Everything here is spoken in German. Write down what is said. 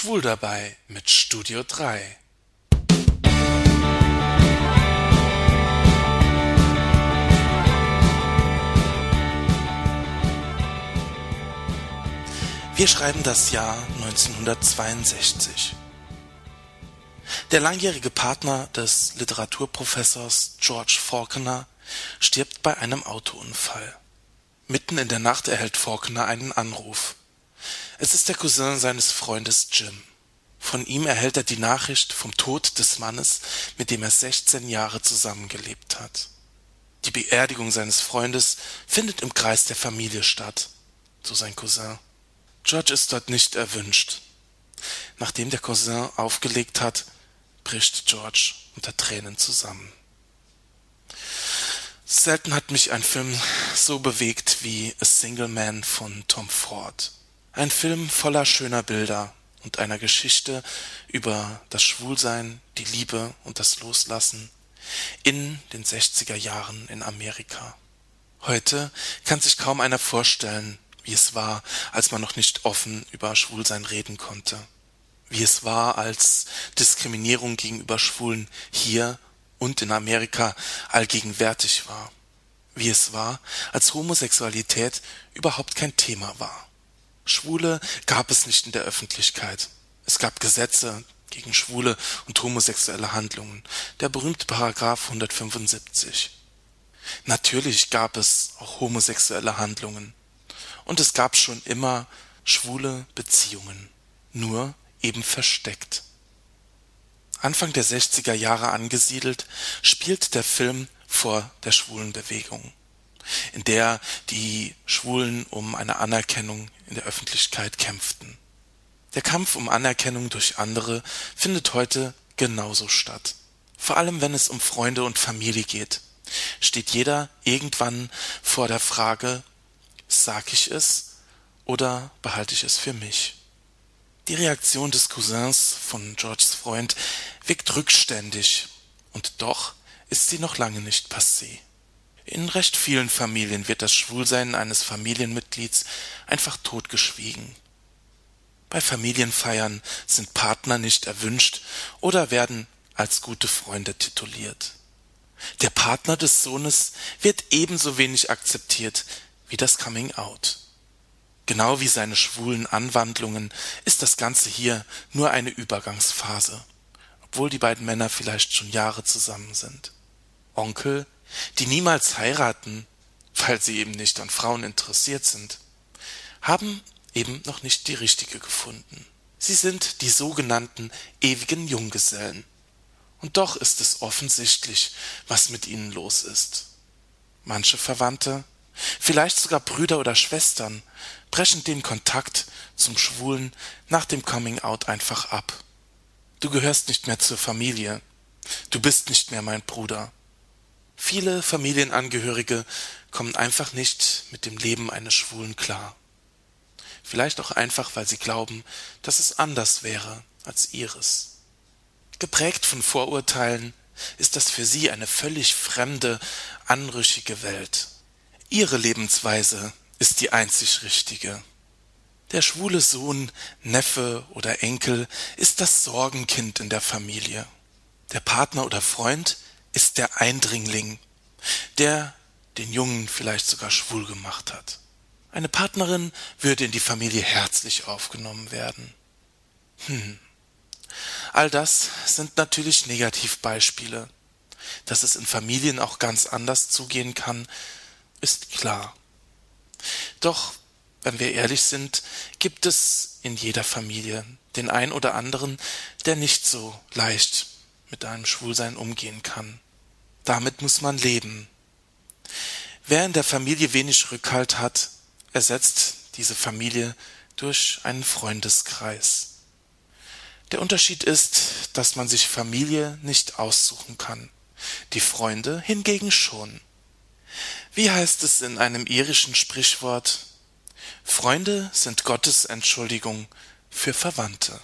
Schwul dabei mit Studio 3. Wir schreiben das Jahr 1962. Der langjährige Partner des Literaturprofessors George Faulkner stirbt bei einem Autounfall. Mitten in der Nacht erhält Faulkner einen Anruf. Es ist der Cousin seines Freundes Jim. Von ihm erhält er die Nachricht vom Tod des Mannes, mit dem er 16 Jahre zusammengelebt hat. Die Beerdigung seines Freundes findet im Kreis der Familie statt, so sein Cousin. George ist dort nicht erwünscht. Nachdem der Cousin aufgelegt hat, bricht George unter Tränen zusammen. Selten hat mich ein Film so bewegt wie A Single Man von Tom Ford. Ein Film voller schöner Bilder und einer Geschichte über das Schwulsein, die Liebe und das Loslassen in den 60er Jahren in Amerika. Heute kann sich kaum einer vorstellen, wie es war, als man noch nicht offen über Schwulsein reden konnte. Wie es war, als Diskriminierung gegenüber Schwulen hier und in Amerika allgegenwärtig war. Wie es war, als Homosexualität überhaupt kein Thema war. Schwule gab es nicht in der Öffentlichkeit. Es gab Gesetze gegen schwule und homosexuelle Handlungen, der berühmte Paragraph 175. Natürlich gab es auch homosexuelle Handlungen, und es gab schon immer schwule Beziehungen, nur eben versteckt. Anfang der 60er Jahre angesiedelt, spielt der Film vor der schwulen Bewegung, in der die Schwulen um eine Anerkennung in der Öffentlichkeit kämpften. Der Kampf um Anerkennung durch andere findet heute genauso statt. Vor allem wenn es um Freunde und Familie geht, steht jeder irgendwann vor der Frage, Sag ich es oder behalte ich es für mich? Die Reaktion des Cousins von Georges Freund wirkt rückständig, und doch ist sie noch lange nicht passé. In recht vielen Familien wird das Schwulsein eines Familienmitglieds einfach totgeschwiegen. Bei Familienfeiern sind Partner nicht erwünscht oder werden als gute Freunde tituliert. Der Partner des Sohnes wird ebenso wenig akzeptiert wie das Coming Out. Genau wie seine schwulen Anwandlungen ist das Ganze hier nur eine Übergangsphase, obwohl die beiden Männer vielleicht schon Jahre zusammen sind. Onkel, die niemals heiraten, weil sie eben nicht an Frauen interessiert sind, haben eben noch nicht die richtige gefunden. Sie sind die sogenannten ewigen Junggesellen. Und doch ist es offensichtlich, was mit ihnen los ist. Manche Verwandte vielleicht sogar Brüder oder Schwestern, brechen den Kontakt zum Schwulen nach dem Coming Out einfach ab. Du gehörst nicht mehr zur Familie. Du bist nicht mehr mein Bruder. Viele Familienangehörige kommen einfach nicht mit dem Leben eines Schwulen klar. Vielleicht auch einfach, weil sie glauben, dass es anders wäre als ihres. Geprägt von Vorurteilen ist das für sie eine völlig fremde, anrüchige Welt. Ihre Lebensweise ist die einzig richtige. Der schwule Sohn, Neffe oder Enkel ist das Sorgenkind in der Familie. Der Partner oder Freund ist der Eindringling, der den Jungen vielleicht sogar schwul gemacht hat. Eine Partnerin würde in die Familie herzlich aufgenommen werden. Hm. All das sind natürlich Negativbeispiele. Dass es in Familien auch ganz anders zugehen kann, ist klar. Doch, wenn wir ehrlich sind, gibt es in jeder Familie den ein oder anderen, der nicht so leicht mit einem Schwulsein umgehen kann. Damit muss man leben. Wer in der Familie wenig Rückhalt hat, ersetzt diese Familie durch einen Freundeskreis. Der Unterschied ist, dass man sich Familie nicht aussuchen kann, die Freunde hingegen schon. Wie heißt es in einem irischen Sprichwort? Freunde sind Gottes Entschuldigung für Verwandte.